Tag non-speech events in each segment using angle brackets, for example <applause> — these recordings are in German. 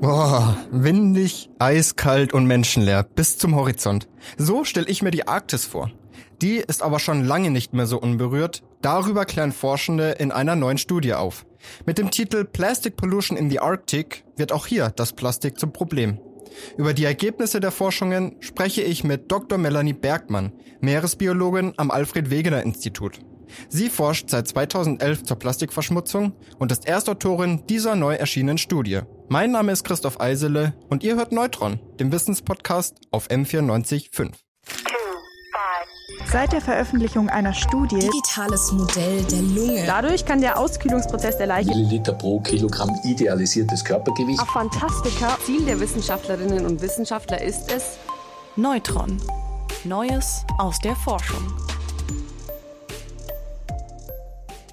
Boah, windig, eiskalt und menschenleer bis zum Horizont. So stelle ich mir die Arktis vor. Die ist aber schon lange nicht mehr so unberührt. Darüber klären Forschende in einer neuen Studie auf. Mit dem Titel Plastic Pollution in the Arctic wird auch hier das Plastik zum Problem. Über die Ergebnisse der Forschungen spreche ich mit Dr. Melanie Bergmann, Meeresbiologin am Alfred Wegener Institut. Sie forscht seit 2011 zur Plastikverschmutzung und ist Erstautorin dieser neu erschienenen Studie. Mein Name ist Christoph Eisele und ihr hört Neutron, dem Wissenspodcast auf M94.5. Seit der Veröffentlichung einer Studie Digitales Modell der Lunge. Dadurch kann der Auskühlungsprozess der Leiche Milliliter pro Kilogramm idealisiertes Körpergewicht. auf Fantastika. Ziel der Wissenschaftlerinnen und Wissenschaftler ist es, Neutron. Neues aus der Forschung.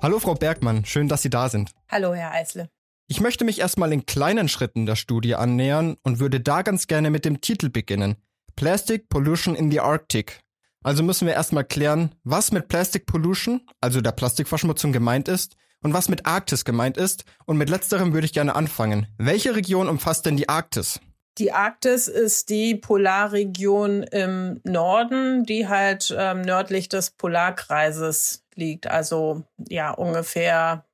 Hallo Frau Bergmann, schön, dass Sie da sind. Hallo, Herr Eisle. Ich möchte mich erstmal in kleinen Schritten der Studie annähern und würde da ganz gerne mit dem Titel beginnen. Plastic Pollution in the Arctic. Also müssen wir erstmal klären, was mit Plastic Pollution, also der Plastikverschmutzung gemeint ist und was mit Arktis gemeint ist. Und mit letzterem würde ich gerne anfangen. Welche Region umfasst denn die Arktis? Die Arktis ist die Polarregion im Norden, die halt ähm, nördlich des Polarkreises liegt. Also ja, ungefähr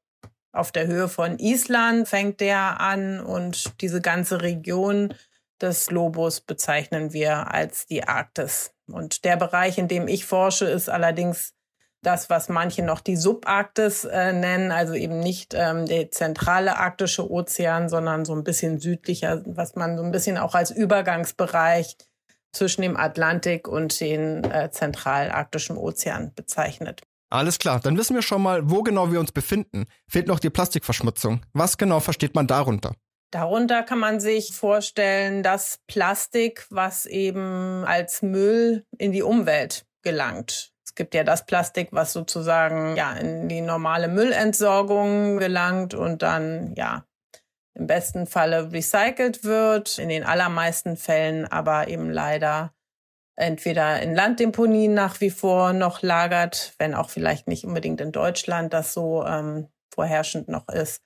auf der Höhe von Island fängt der an und diese ganze Region des Globus bezeichnen wir als die Arktis. Und der Bereich, in dem ich forsche, ist allerdings das, was manche noch die Subarktis äh, nennen, also eben nicht ähm, der zentrale arktische Ozean, sondern so ein bisschen südlicher, was man so ein bisschen auch als Übergangsbereich zwischen dem Atlantik und den äh, zentralarktischen Ozean bezeichnet. Alles klar, dann wissen wir schon mal, wo genau wir uns befinden. Fehlt noch die Plastikverschmutzung. Was genau versteht man darunter? Darunter kann man sich vorstellen, das Plastik, was eben als Müll in die Umwelt gelangt. Es gibt ja das Plastik, was sozusagen ja in die normale Müllentsorgung gelangt und dann ja im besten Falle recycelt wird, in den allermeisten Fällen aber eben leider entweder in Landdeponien nach wie vor noch lagert, wenn auch vielleicht nicht unbedingt in Deutschland das so ähm, vorherrschend noch ist,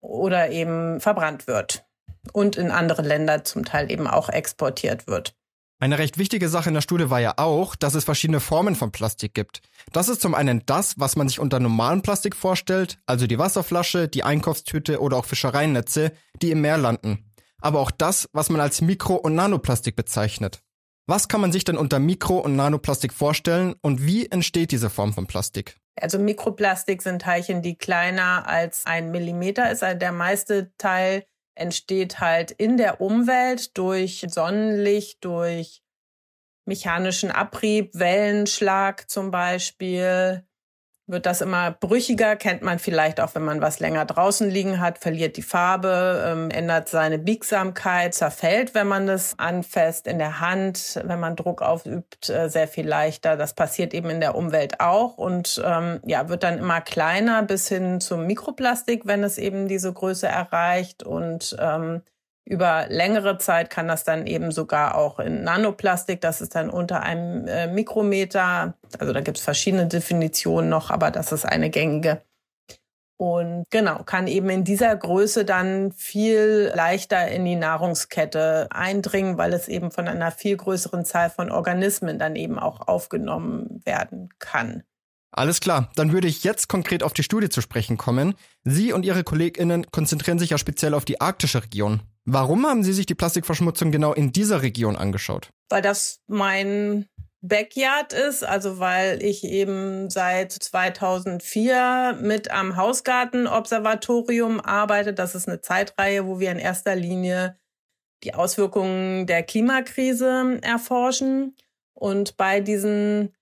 oder eben verbrannt wird und in andere Länder zum Teil eben auch exportiert wird. Eine recht wichtige Sache in der Studie war ja auch, dass es verschiedene Formen von Plastik gibt. Das ist zum einen das, was man sich unter normalem Plastik vorstellt, also die Wasserflasche, die Einkaufstüte oder auch Fischereinetze, die im Meer landen. Aber auch das, was man als Mikro- und Nanoplastik bezeichnet. Was kann man sich denn unter Mikro- und Nanoplastik vorstellen und wie entsteht diese Form von Plastik? Also Mikroplastik sind Teilchen, die kleiner als ein Millimeter ist. Also der meiste Teil entsteht halt in der Umwelt durch Sonnenlicht, durch mechanischen Abrieb, Wellenschlag zum Beispiel. Wird das immer brüchiger, kennt man vielleicht auch, wenn man was länger draußen liegen hat, verliert die Farbe, ähm, ändert seine Biegsamkeit, zerfällt, wenn man das anfasst in der Hand, wenn man Druck aufübt, äh, sehr viel leichter. Das passiert eben in der Umwelt auch und ähm, ja, wird dann immer kleiner bis hin zum Mikroplastik, wenn es eben diese Größe erreicht und ähm, über längere Zeit kann das dann eben sogar auch in Nanoplastik, das ist dann unter einem äh, Mikrometer. Also da gibt es verschiedene Definitionen noch, aber das ist eine gängige. Und genau, kann eben in dieser Größe dann viel leichter in die Nahrungskette eindringen, weil es eben von einer viel größeren Zahl von Organismen dann eben auch aufgenommen werden kann. Alles klar, dann würde ich jetzt konkret auf die Studie zu sprechen kommen. Sie und Ihre KollegInnen konzentrieren sich ja speziell auf die arktische Region. Warum haben Sie sich die Plastikverschmutzung genau in dieser Region angeschaut? Weil das mein Backyard ist, also weil ich eben seit 2004 mit am Hausgartenobservatorium arbeite. Das ist eine Zeitreihe, wo wir in erster Linie die Auswirkungen der Klimakrise erforschen. Und bei diesen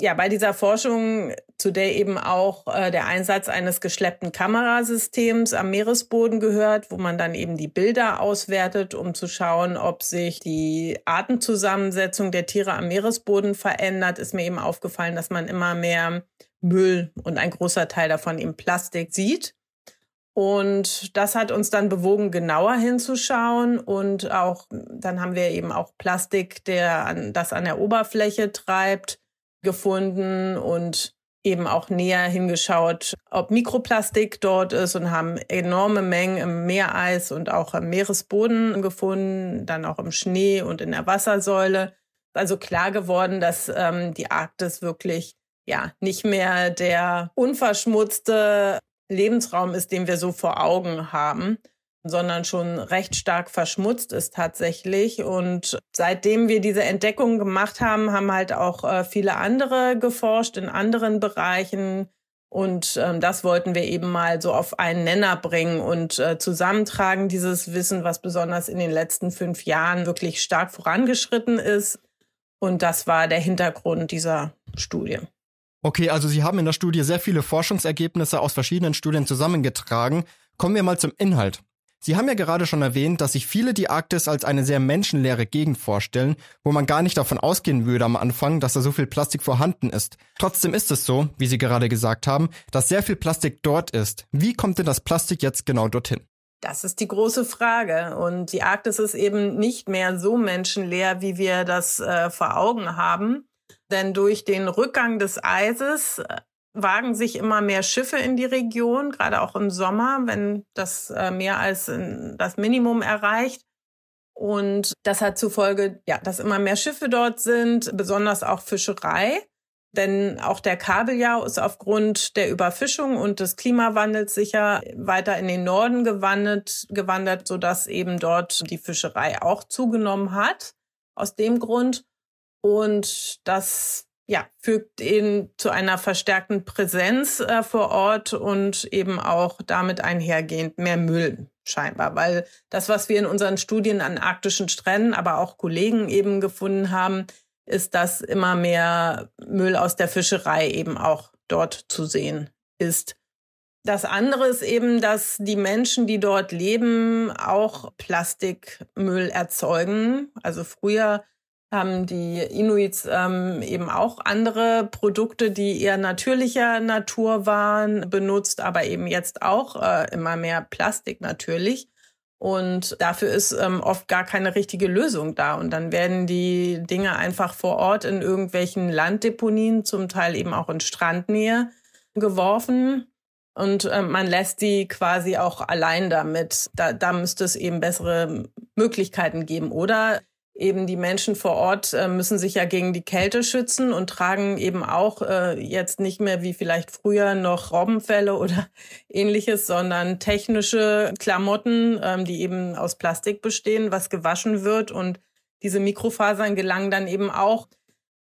ja, bei dieser Forschung, zu der eben auch äh, der Einsatz eines geschleppten Kamerasystems am Meeresboden gehört, wo man dann eben die Bilder auswertet, um zu schauen, ob sich die Artenzusammensetzung der Tiere am Meeresboden verändert, ist mir eben aufgefallen, dass man immer mehr Müll und ein großer Teil davon eben Plastik sieht. Und das hat uns dann bewogen, genauer hinzuschauen. Und auch, dann haben wir eben auch Plastik, der an, das an der Oberfläche treibt gefunden und eben auch näher hingeschaut, ob Mikroplastik dort ist und haben enorme Mengen im Meereis und auch im Meeresboden gefunden, dann auch im Schnee und in der Wassersäule. Also klar geworden, dass ähm, die Arktis wirklich ja nicht mehr der unverschmutzte Lebensraum ist, den wir so vor Augen haben sondern schon recht stark verschmutzt ist tatsächlich. Und seitdem wir diese Entdeckung gemacht haben, haben halt auch äh, viele andere geforscht in anderen Bereichen. Und ähm, das wollten wir eben mal so auf einen Nenner bringen und äh, zusammentragen, dieses Wissen, was besonders in den letzten fünf Jahren wirklich stark vorangeschritten ist. Und das war der Hintergrund dieser Studie. Okay, also Sie haben in der Studie sehr viele Forschungsergebnisse aus verschiedenen Studien zusammengetragen. Kommen wir mal zum Inhalt. Sie haben ja gerade schon erwähnt, dass sich viele die Arktis als eine sehr menschenleere Gegend vorstellen, wo man gar nicht davon ausgehen würde am Anfang, dass da so viel Plastik vorhanden ist. Trotzdem ist es so, wie Sie gerade gesagt haben, dass sehr viel Plastik dort ist. Wie kommt denn das Plastik jetzt genau dorthin? Das ist die große Frage. Und die Arktis ist eben nicht mehr so menschenleer, wie wir das äh, vor Augen haben. Denn durch den Rückgang des Eises äh, wagen sich immer mehr Schiffe in die Region, gerade auch im Sommer, wenn das äh, mehr als das Minimum erreicht. Und das hat zufolge, ja, dass immer mehr Schiffe dort sind, besonders auch Fischerei. Denn auch der Kabeljau ist aufgrund der Überfischung und des Klimawandels sicher weiter in den Norden gewandert, gewandert, sodass eben dort die Fischerei auch zugenommen hat. Aus dem Grund. Und das ja, fügt ihn zu einer verstärkten Präsenz äh, vor Ort und eben auch damit einhergehend mehr Müll scheinbar, weil das, was wir in unseren Studien an arktischen Stränden, aber auch Kollegen eben gefunden haben, ist, dass immer mehr Müll aus der Fischerei eben auch dort zu sehen ist. Das andere ist eben, dass die Menschen, die dort leben, auch Plastikmüll erzeugen. Also früher haben die Inuits ähm, eben auch andere Produkte, die eher natürlicher Natur waren, benutzt, aber eben jetzt auch äh, immer mehr Plastik natürlich. Und dafür ist ähm, oft gar keine richtige Lösung da. Und dann werden die Dinge einfach vor Ort in irgendwelchen Landdeponien, zum Teil eben auch in Strandnähe, geworfen. Und äh, man lässt die quasi auch allein damit. Da, da müsste es eben bessere Möglichkeiten geben. Oder eben die Menschen vor Ort äh, müssen sich ja gegen die Kälte schützen und tragen eben auch äh, jetzt nicht mehr wie vielleicht früher noch Robbenfälle <laughs> oder ähnliches, sondern technische Klamotten, ähm, die eben aus Plastik bestehen, was gewaschen wird und diese Mikrofasern gelangen dann eben auch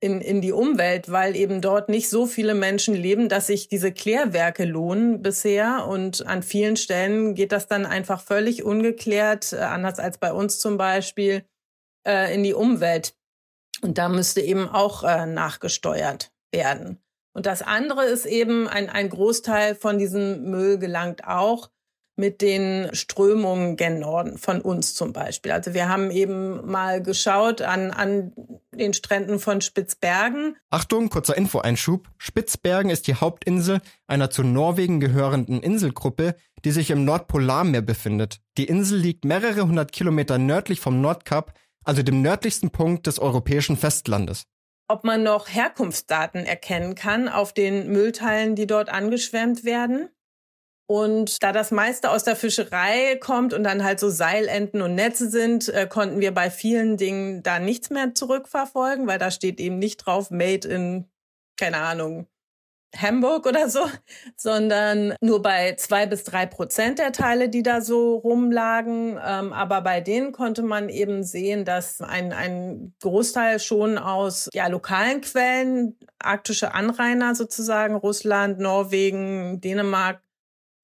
in, in die Umwelt, weil eben dort nicht so viele Menschen leben, dass sich diese Klärwerke lohnen bisher. Und an vielen Stellen geht das dann einfach völlig ungeklärt, äh, anders als bei uns zum Beispiel äh, in die Umwelt. Und da müsste eben auch äh, nachgesteuert werden. Und das andere ist eben, ein, ein Großteil von diesem Müll gelangt auch mit den Strömungen gen Norden von uns zum Beispiel. Also wir haben eben mal geschaut an, an den Stränden von Spitzbergen. Achtung, kurzer Infoeinschub. Spitzbergen ist die Hauptinsel einer zu Norwegen gehörenden Inselgruppe, die sich im Nordpolarmeer befindet. Die Insel liegt mehrere hundert Kilometer nördlich vom Nordkap also dem nördlichsten Punkt des europäischen Festlandes. Ob man noch Herkunftsdaten erkennen kann auf den Müllteilen, die dort angeschwemmt werden. Und da das meiste aus der Fischerei kommt und dann halt so Seilenten und Netze sind, äh, konnten wir bei vielen Dingen da nichts mehr zurückverfolgen, weil da steht eben nicht drauf Made in, keine Ahnung, Hamburg oder so, sondern nur bei zwei bis drei Prozent der Teile, die da so rumlagen. Ähm, aber bei denen konnte man eben sehen, dass ein, ein Großteil schon aus ja, lokalen Quellen, arktische Anrainer sozusagen, Russland, Norwegen, Dänemark,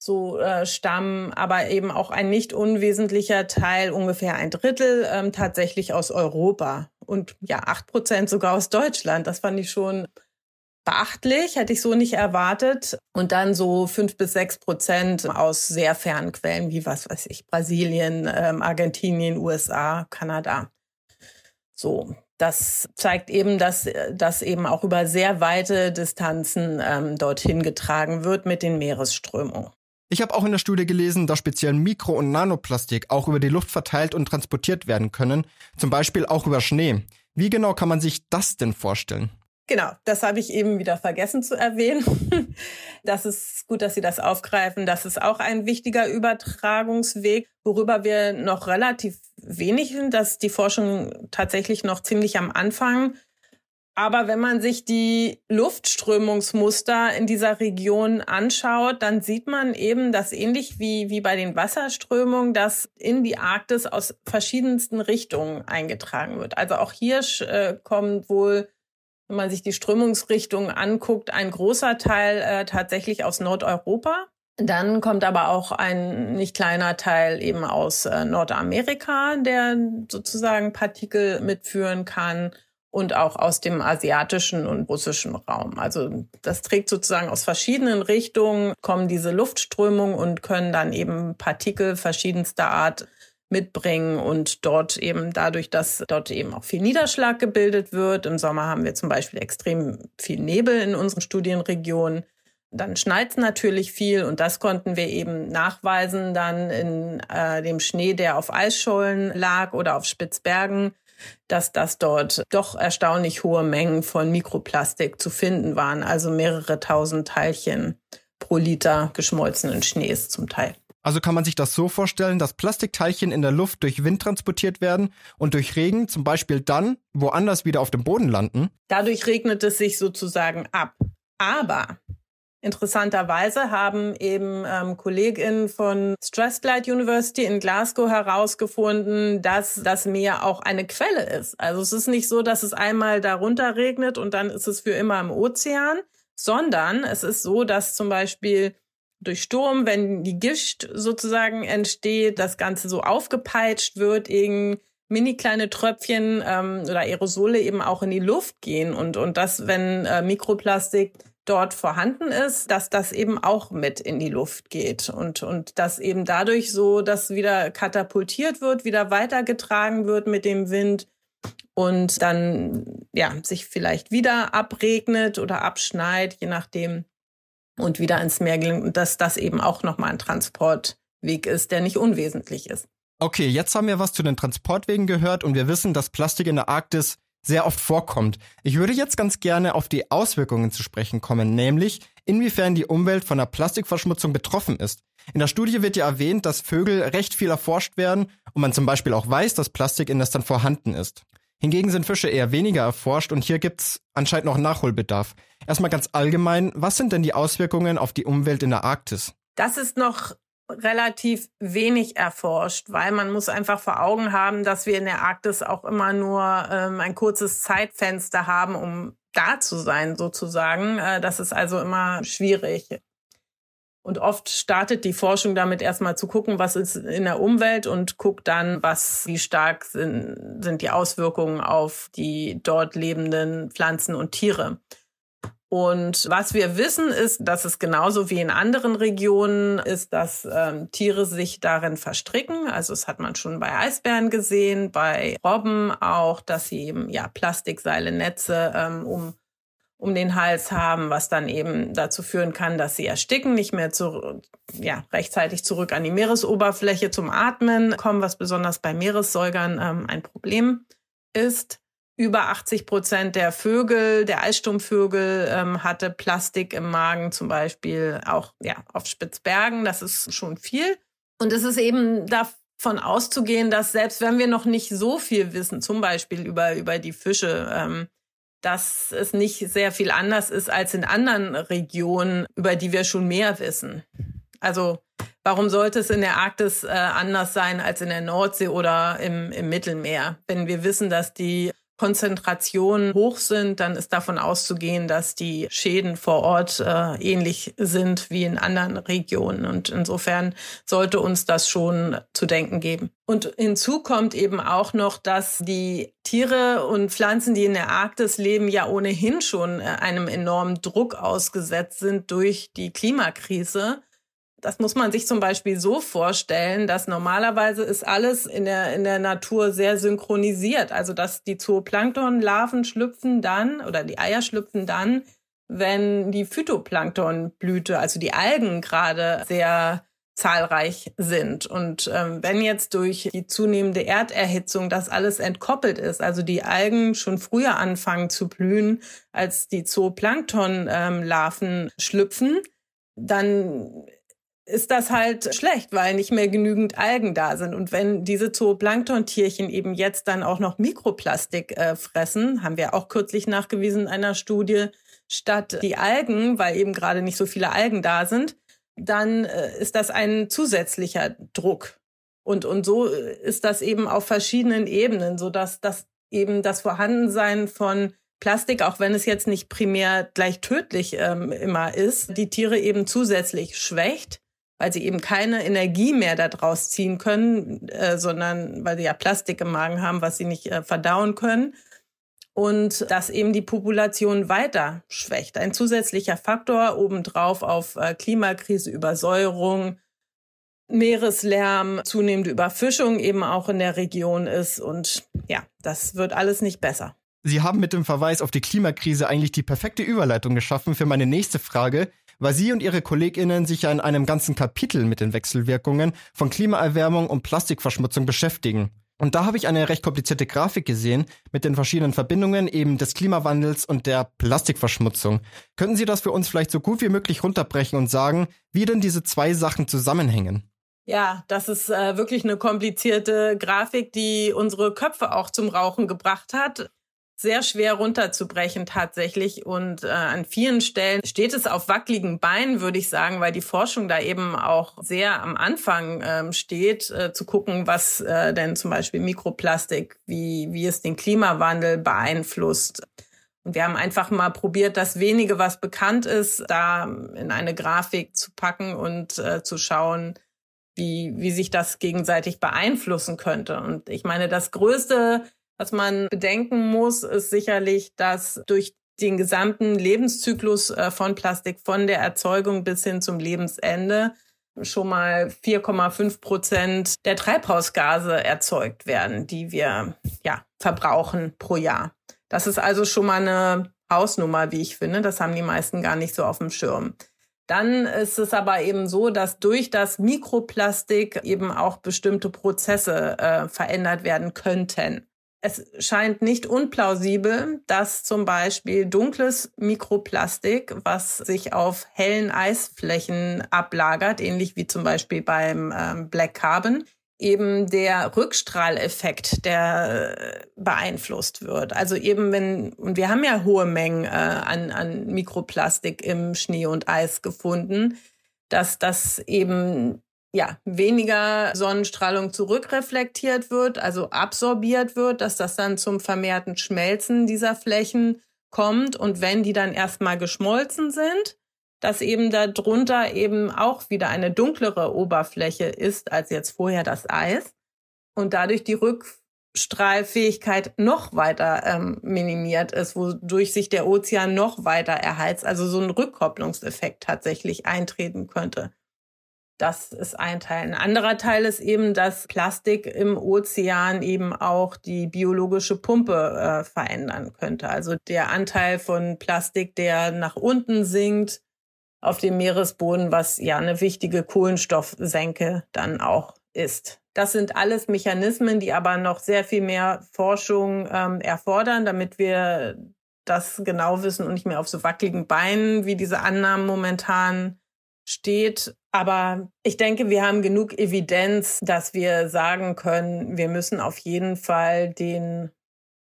so äh, stammen, aber eben auch ein nicht unwesentlicher Teil, ungefähr ein Drittel, ähm, tatsächlich aus Europa und ja, acht Prozent sogar aus Deutschland. Das fand ich schon beachtlich, hätte ich so nicht erwartet. Und dann so fünf bis sechs Prozent aus sehr fernen Quellen, wie was weiß ich, Brasilien, ähm, Argentinien, USA, Kanada. So, das zeigt eben, dass das eben auch über sehr weite Distanzen ähm, dorthin getragen wird mit den Meeresströmungen. Ich habe auch in der Studie gelesen, dass speziell Mikro- und Nanoplastik auch über die Luft verteilt und transportiert werden können, zum Beispiel auch über Schnee. Wie genau kann man sich das denn vorstellen? Genau, das habe ich eben wieder vergessen zu erwähnen. <laughs> Das ist gut, dass Sie das aufgreifen. Das ist auch ein wichtiger Übertragungsweg, worüber wir noch relativ wenig sind, dass die Forschung tatsächlich noch ziemlich am Anfang aber wenn man sich die Luftströmungsmuster in dieser Region anschaut, dann sieht man eben, dass ähnlich wie, wie bei den Wasserströmungen, dass in die Arktis aus verschiedensten Richtungen eingetragen wird. Also auch hier äh, kommt wohl, wenn man sich die Strömungsrichtungen anguckt, ein großer Teil äh, tatsächlich aus Nordeuropa. Dann kommt aber auch ein nicht kleiner Teil eben aus äh, Nordamerika, der sozusagen Partikel mitführen kann und auch aus dem asiatischen und russischen Raum. Also das trägt sozusagen aus verschiedenen Richtungen, kommen diese Luftströmungen und können dann eben Partikel verschiedenster Art mitbringen und dort eben dadurch, dass dort eben auch viel Niederschlag gebildet wird. Im Sommer haben wir zum Beispiel extrem viel Nebel in unseren Studienregionen. Dann schneit natürlich viel und das konnten wir eben nachweisen dann in äh, dem Schnee, der auf Eisschollen lag oder auf Spitzbergen dass das dort doch erstaunlich hohe Mengen von Mikroplastik zu finden waren, also mehrere tausend Teilchen pro Liter geschmolzenen Schnees zum Teil. Also kann man sich das so vorstellen, dass Plastikteilchen in der Luft durch Wind transportiert werden und durch Regen zum Beispiel dann woanders wieder auf dem Boden landen? Dadurch regnet es sich sozusagen ab. Aber Interessanterweise haben eben ähm, KollegInnen von Strathclyde University in Glasgow herausgefunden, dass das Meer auch eine Quelle ist. Also es ist nicht so, dass es einmal darunter regnet und dann ist es für immer im Ozean, sondern es ist so, dass zum Beispiel durch Sturm, wenn die Gischt sozusagen entsteht, das Ganze so aufgepeitscht wird, irgendwie mini kleine Tröpfchen ähm, oder Aerosole eben auch in die Luft gehen und und das, wenn äh, Mikroplastik dort vorhanden ist, dass das eben auch mit in die Luft geht und, und dass eben dadurch so, dass wieder katapultiert wird, wieder weitergetragen wird mit dem Wind und dann, ja, sich vielleicht wieder abregnet oder abschneit, je nachdem, und wieder ins Meer gelingt und dass das eben auch nochmal ein Transportweg ist, der nicht unwesentlich ist. Okay, jetzt haben wir was zu den Transportwegen gehört und wir wissen, dass Plastik in der Arktis sehr oft vorkommt. Ich würde jetzt ganz gerne auf die Auswirkungen zu sprechen kommen, nämlich inwiefern die Umwelt von der Plastikverschmutzung betroffen ist. In der Studie wird ja erwähnt, dass Vögel recht viel erforscht werden und man zum Beispiel auch weiß, dass Plastik in Nestern vorhanden ist. Hingegen sind Fische eher weniger erforscht und hier gibt's anscheinend noch Nachholbedarf. Erstmal ganz allgemein, was sind denn die Auswirkungen auf die Umwelt in der Arktis? Das ist noch relativ wenig erforscht, weil man muss einfach vor Augen haben, dass wir in der Arktis auch immer nur ähm, ein kurzes Zeitfenster haben, um da zu sein sozusagen. Äh, das ist also immer schwierig. Und oft startet die Forschung damit erstmal zu gucken, was ist in der Umwelt und guckt dann, was, wie stark sind, sind die Auswirkungen auf die dort lebenden Pflanzen und Tiere. Und was wir wissen, ist, dass es genauso wie in anderen Regionen ist, dass ähm, Tiere sich darin verstricken. Also es hat man schon bei Eisbären gesehen, bei Robben auch, dass sie eben ja Plastikseile, Netze ähm, um um den Hals haben, was dann eben dazu führen kann, dass sie ersticken, nicht mehr zu, ja, rechtzeitig zurück an die Meeresoberfläche zum Atmen kommen, was besonders bei Meeressäugern ähm, ein Problem ist über 80 Prozent der Vögel, der Eissturmvögel, ähm, hatte Plastik im Magen, zum Beispiel auch ja, auf Spitzbergen. Das ist schon viel. Und es ist eben davon auszugehen, dass selbst wenn wir noch nicht so viel wissen, zum Beispiel über, über die Fische, ähm, dass es nicht sehr viel anders ist als in anderen Regionen, über die wir schon mehr wissen. Also warum sollte es in der Arktis äh, anders sein als in der Nordsee oder im, im Mittelmeer, wenn wir wissen, dass die Konzentrationen hoch sind, dann ist davon auszugehen, dass die Schäden vor Ort äh, ähnlich sind wie in anderen Regionen. Und insofern sollte uns das schon zu denken geben. Und hinzu kommt eben auch noch, dass die Tiere und Pflanzen, die in der Arktis leben, ja ohnehin schon äh, einem enormen Druck ausgesetzt sind durch die Klimakrise. Das muss man sich zum Beispiel so vorstellen, dass normalerweise ist alles in der, in der Natur sehr synchronisiert. Also, dass die Zooplanktonlarven schlüpfen dann oder die Eier schlüpfen dann, wenn die Phytoplanktonblüte, also die Algen gerade sehr zahlreich sind. Und ähm, wenn jetzt durch die zunehmende Erderhitzung das alles entkoppelt ist, also die Algen schon früher anfangen zu blühen, als die Zooplankton-Larven ähm, schlüpfen, dann ist das halt schlecht, weil nicht mehr genügend Algen da sind. Und wenn diese Zooplanktontierchen eben jetzt dann auch noch Mikroplastik äh, fressen, haben wir auch kürzlich nachgewiesen in einer Studie, statt die Algen, weil eben gerade nicht so viele Algen da sind, dann äh, ist das ein zusätzlicher Druck. Und, und so äh, ist das eben auf verschiedenen Ebenen, so dass das eben das Vorhandensein von Plastik, auch wenn es jetzt nicht primär gleich tödlich ähm, immer ist, die Tiere eben zusätzlich schwächt, weil sie eben keine Energie mehr daraus ziehen können, äh, sondern weil sie ja Plastik im Magen haben, was sie nicht äh, verdauen können und dass eben die Population weiter schwächt. Ein zusätzlicher Faktor obendrauf auf äh, Klimakrise, Übersäuerung, Meereslärm, zunehmende Überfischung eben auch in der Region ist. Und ja, das wird alles nicht besser. Sie haben mit dem Verweis auf die Klimakrise eigentlich die perfekte Überleitung geschaffen für meine nächste Frage, weil Sie und Ihre KollegInnen sich ja in einem ganzen Kapitel mit den Wechselwirkungen von Klimaerwärmung und Plastikverschmutzung beschäftigen. Und da habe ich eine recht komplizierte Grafik gesehen mit den verschiedenen Verbindungen eben des Klimawandels und der Plastikverschmutzung. Könnten Sie das für uns vielleicht so gut wie möglich runterbrechen und sagen, wie denn diese zwei Sachen zusammenhängen? Ja, das ist äh, wirklich eine komplizierte Grafik, die unsere Köpfe auch zum Rauchen gebracht hat sehr schwer runterzubrechen tatsächlich. Und äh, an vielen Stellen steht es auf wackeligen Beinen, würde ich sagen, weil die Forschung da eben auch sehr am Anfang ähm, steht, äh, zu gucken, was äh, denn zum Beispiel Mikroplastik, wie, wie es den Klimawandel beeinflusst. Und wir haben einfach mal probiert, das wenige, was bekannt ist, da in eine Grafik zu packen und äh, zu schauen, wie, wie sich das gegenseitig beeinflussen könnte. Und ich meine, das größte was man bedenken muss, ist sicherlich, dass durch den gesamten Lebenszyklus äh, von Plastik, von der Erzeugung bis hin zum Lebensende, schon mal 4,5 Prozent der Treibhausgase erzeugt werden, die wir ja verbrauchen pro Jahr. Das ist also schon mal eine Hausnummer, wie ich finde. Das haben die meisten gar nicht so auf dem Schirm. Dann ist es aber eben so, dass durch das Mikroplastik eben auch bestimmte Prozesse äh, verändert werden könnten es scheint nicht unplausibel, dass zum Beispiel dunkles Mikroplastik, was sich auf hellen Eisflächen ablagert, ähnlich wie zum Beispiel beim ähm, Black Carbon, eben der Rückstrahleffekt, der äh, beeinflusst wird. Also eben wenn, und wir haben ja hohe Mengen äh, an, an Mikroplastik im Schnee und Eis gefunden, dass das eben ja, weniger Sonnenstrahlung zurückreflektiert wird, also absorbiert wird, dass das dann zum vermehrten Schmelzen dieser Flächen kommt. Und wenn die dann erstmal geschmolzen sind, dass eben darunter eben auch wieder eine dunklere Oberfläche ist als jetzt vorher das Eis und dadurch die Rückstrahlfähigkeit noch weiter ähm, minimiert ist, wodurch sich der Ozean noch weiter erheizt, also so ein Rückkopplungseffekt tatsächlich eintreten könnte. Das ist ein Teil. Ein anderer Teil ist eben, dass Plastik im Ozean eben auch die biologische Pumpe äh, verändern könnte. Also der Anteil von Plastik, der nach unten sinkt auf dem Meeresboden, was ja eine wichtige Kohlenstoffsenke dann auch ist. Das sind alles Mechanismen, die aber noch sehr viel mehr Forschung ähm, erfordern, damit wir das genau wissen und nicht mehr auf so wackeligen Beinen, wie diese Annahmen momentan steht. Aber ich denke, wir haben genug Evidenz, dass wir sagen können, wir müssen auf jeden Fall den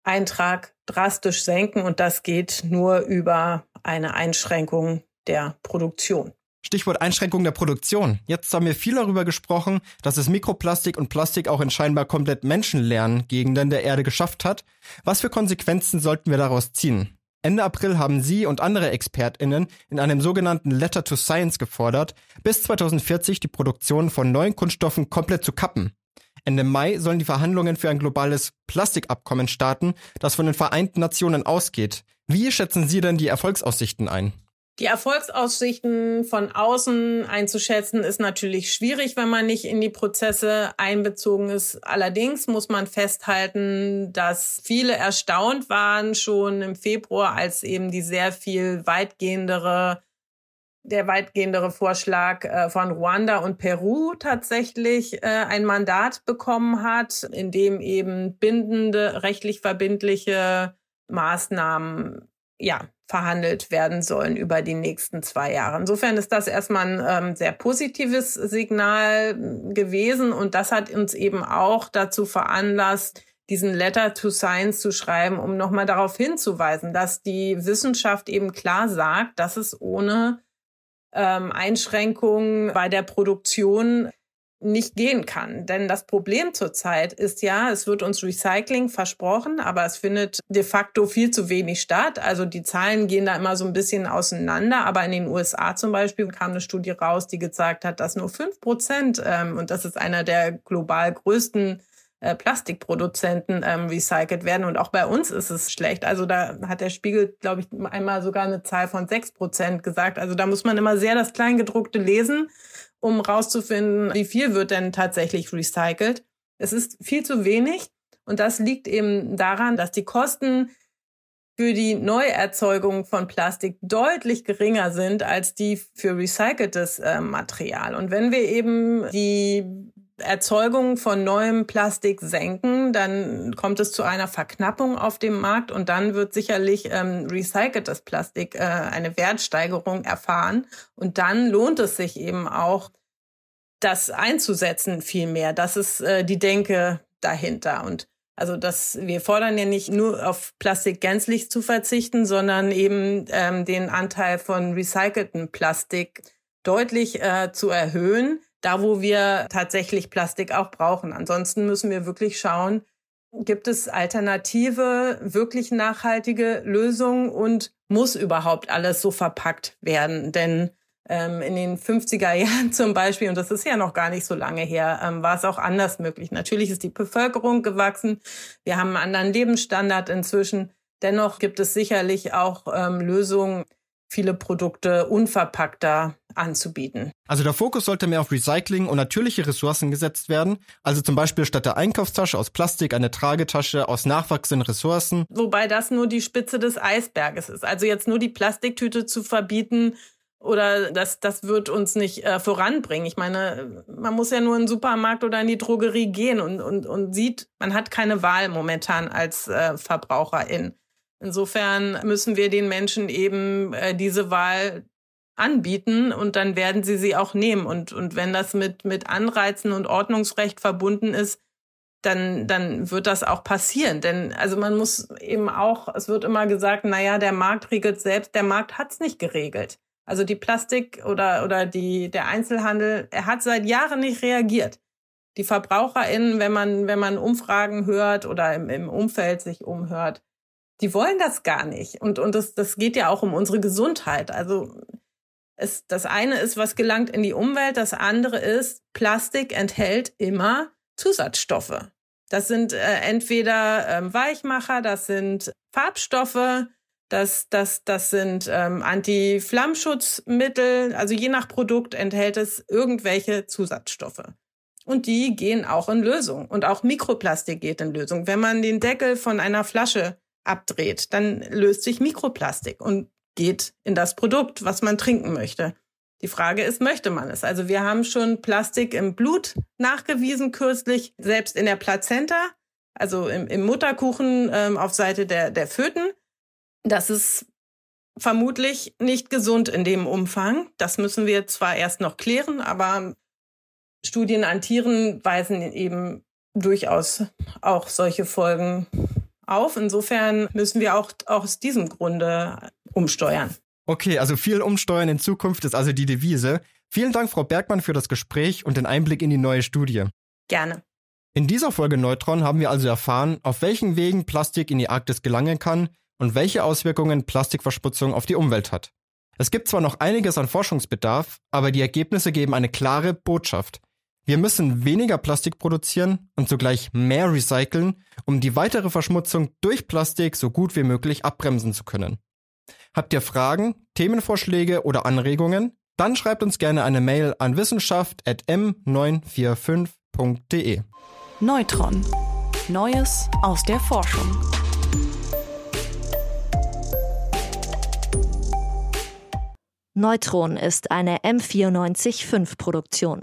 Eintrag drastisch senken und das geht nur über eine Einschränkung der Produktion. Stichwort Einschränkung der Produktion. Jetzt haben wir viel darüber gesprochen, dass es Mikroplastik und Plastik auch in scheinbar komplett menschenleeren Gegenden der Erde geschafft hat. Was für Konsequenzen sollten wir daraus ziehen? Ende April haben Sie und andere ExpertInnen in einem sogenannten Letter to Science gefordert, bis 2040 die Produktion von neuen Kunststoffen komplett zu kappen. Ende Mai sollen die Verhandlungen für ein globales Plastikabkommen starten, das von den Vereinten Nationen ausgeht. Wie schätzen Sie denn die Erfolgsaussichten ein? Die Erfolgsaussichten von außen einzuschätzen ist natürlich schwierig, wenn man nicht in die Prozesse einbezogen ist. Allerdings muss man festhalten, dass viele erstaunt waren schon im Februar, als eben die sehr viel weitgehendere der weitgehendere Vorschlag äh, von Ruanda und Peru tatsächlich äh, ein Mandat bekommen hat, in dem eben bindende, rechtlich verbindliche Maßnahmen ja, verhandelt werden sollen über die nächsten zwei Jahre. Insofern ist das erstmal ein ähm, sehr positives Signal gewesen und das hat uns eben auch dazu veranlasst, diesen Letter to Science zu schreiben, um nochmal darauf hinzuweisen, dass die Wissenschaft eben klar sagt, dass es ohne ähm, Einschränkungen bei der Produktion nicht gehen kann. Denn das Problem zurzeit ist ja, es wird uns Recycling versprochen, aber es findet de facto viel zu wenig statt. Also die Zahlen gehen da immer so ein bisschen auseinander. Aber in den USA zum Beispiel kam eine Studie raus, die gezeigt hat, dass nur fünf Prozent, ähm, und das ist einer der global größten äh, Plastikproduzenten ähm, recycelt werden. Und auch bei uns ist es schlecht. Also da hat der Spiegel, glaube ich, einmal sogar eine Zahl von sechs Prozent gesagt. Also da muss man immer sehr das Kleingedruckte lesen, um rauszufinden, wie viel wird denn tatsächlich recycelt. Es ist viel zu wenig. Und das liegt eben daran, dass die Kosten für die Neuerzeugung von Plastik deutlich geringer sind als die für recyceltes äh, Material. Und wenn wir eben die Erzeugung von neuem Plastik senken, dann kommt es zu einer Verknappung auf dem Markt und dann wird sicherlich ähm, recyceltes Plastik äh, eine Wertsteigerung erfahren. Und dann lohnt es sich eben auch, das einzusetzen viel mehr. Das ist äh, die Denke dahinter. Und also dass wir fordern ja nicht nur auf Plastik gänzlich zu verzichten, sondern eben ähm, den Anteil von recyceltem Plastik deutlich äh, zu erhöhen da wo wir tatsächlich Plastik auch brauchen. Ansonsten müssen wir wirklich schauen, gibt es alternative, wirklich nachhaltige Lösungen und muss überhaupt alles so verpackt werden? Denn ähm, in den 50er <laughs> Jahren zum Beispiel, und das ist ja noch gar nicht so lange her, ähm, war es auch anders möglich. Natürlich ist die Bevölkerung gewachsen. Wir haben einen anderen Lebensstandard inzwischen. Dennoch gibt es sicherlich auch ähm, Lösungen, viele Produkte unverpackter anzubieten. Also der Fokus sollte mehr auf Recycling und natürliche Ressourcen gesetzt werden. Also zum Beispiel statt der Einkaufstasche aus Plastik eine Tragetasche aus nachwachsenden Ressourcen. Wobei das nur die Spitze des Eisberges ist. Also jetzt nur die Plastiktüte zu verbieten, oder das, das wird uns nicht äh, voranbringen. Ich meine, man muss ja nur in den Supermarkt oder in die Drogerie gehen und, und, und sieht, man hat keine Wahl momentan als äh, Verbraucherin. Insofern müssen wir den Menschen eben äh, diese Wahl anbieten und dann werden sie sie auch nehmen. Und, und wenn das mit, mit Anreizen und Ordnungsrecht verbunden ist, dann, dann wird das auch passieren. Denn also man muss eben auch, es wird immer gesagt, na ja, der Markt regelt selbst, der Markt hat's nicht geregelt. Also die Plastik oder, oder die, der Einzelhandel, er hat seit Jahren nicht reagiert. Die VerbraucherInnen, wenn man, wenn man Umfragen hört oder im, im Umfeld sich umhört, die wollen das gar nicht. Und, und das, das geht ja auch um unsere Gesundheit. Also es, das eine ist, was gelangt in die Umwelt, das andere ist, Plastik enthält immer Zusatzstoffe. Das sind äh, entweder ähm, Weichmacher, das sind Farbstoffe, das, das, das sind ähm, Anti-Flammschutzmittel. Also je nach Produkt enthält es irgendwelche Zusatzstoffe. Und die gehen auch in Lösung. Und auch Mikroplastik geht in Lösung. Wenn man den Deckel von einer Flasche abdreht, dann löst sich Mikroplastik und geht in das Produkt, was man trinken möchte. Die Frage ist, möchte man es? Also wir haben schon Plastik im Blut nachgewiesen kürzlich, selbst in der Plazenta, also im, im Mutterkuchen ähm, auf Seite der, der Föten. Das ist vermutlich nicht gesund in dem Umfang. Das müssen wir zwar erst noch klären, aber Studien an Tieren weisen eben durchaus auch solche Folgen auf. Insofern müssen wir auch, auch aus diesem Grunde umsteuern. Okay, also viel umsteuern in Zukunft ist also die Devise. Vielen Dank, Frau Bergmann, für das Gespräch und den Einblick in die neue Studie. Gerne. In dieser Folge Neutron haben wir also erfahren, auf welchen Wegen Plastik in die Arktis gelangen kann und welche Auswirkungen Plastikverschmutzung auf die Umwelt hat. Es gibt zwar noch einiges an Forschungsbedarf, aber die Ergebnisse geben eine klare Botschaft. Wir müssen weniger Plastik produzieren und zugleich mehr recyceln, um die weitere Verschmutzung durch Plastik so gut wie möglich abbremsen zu können. Habt ihr Fragen, Themenvorschläge oder Anregungen? Dann schreibt uns gerne eine Mail an wissenschaft.m945.de. Neutron. Neues aus der Forschung. Neutron ist eine M945 Produktion,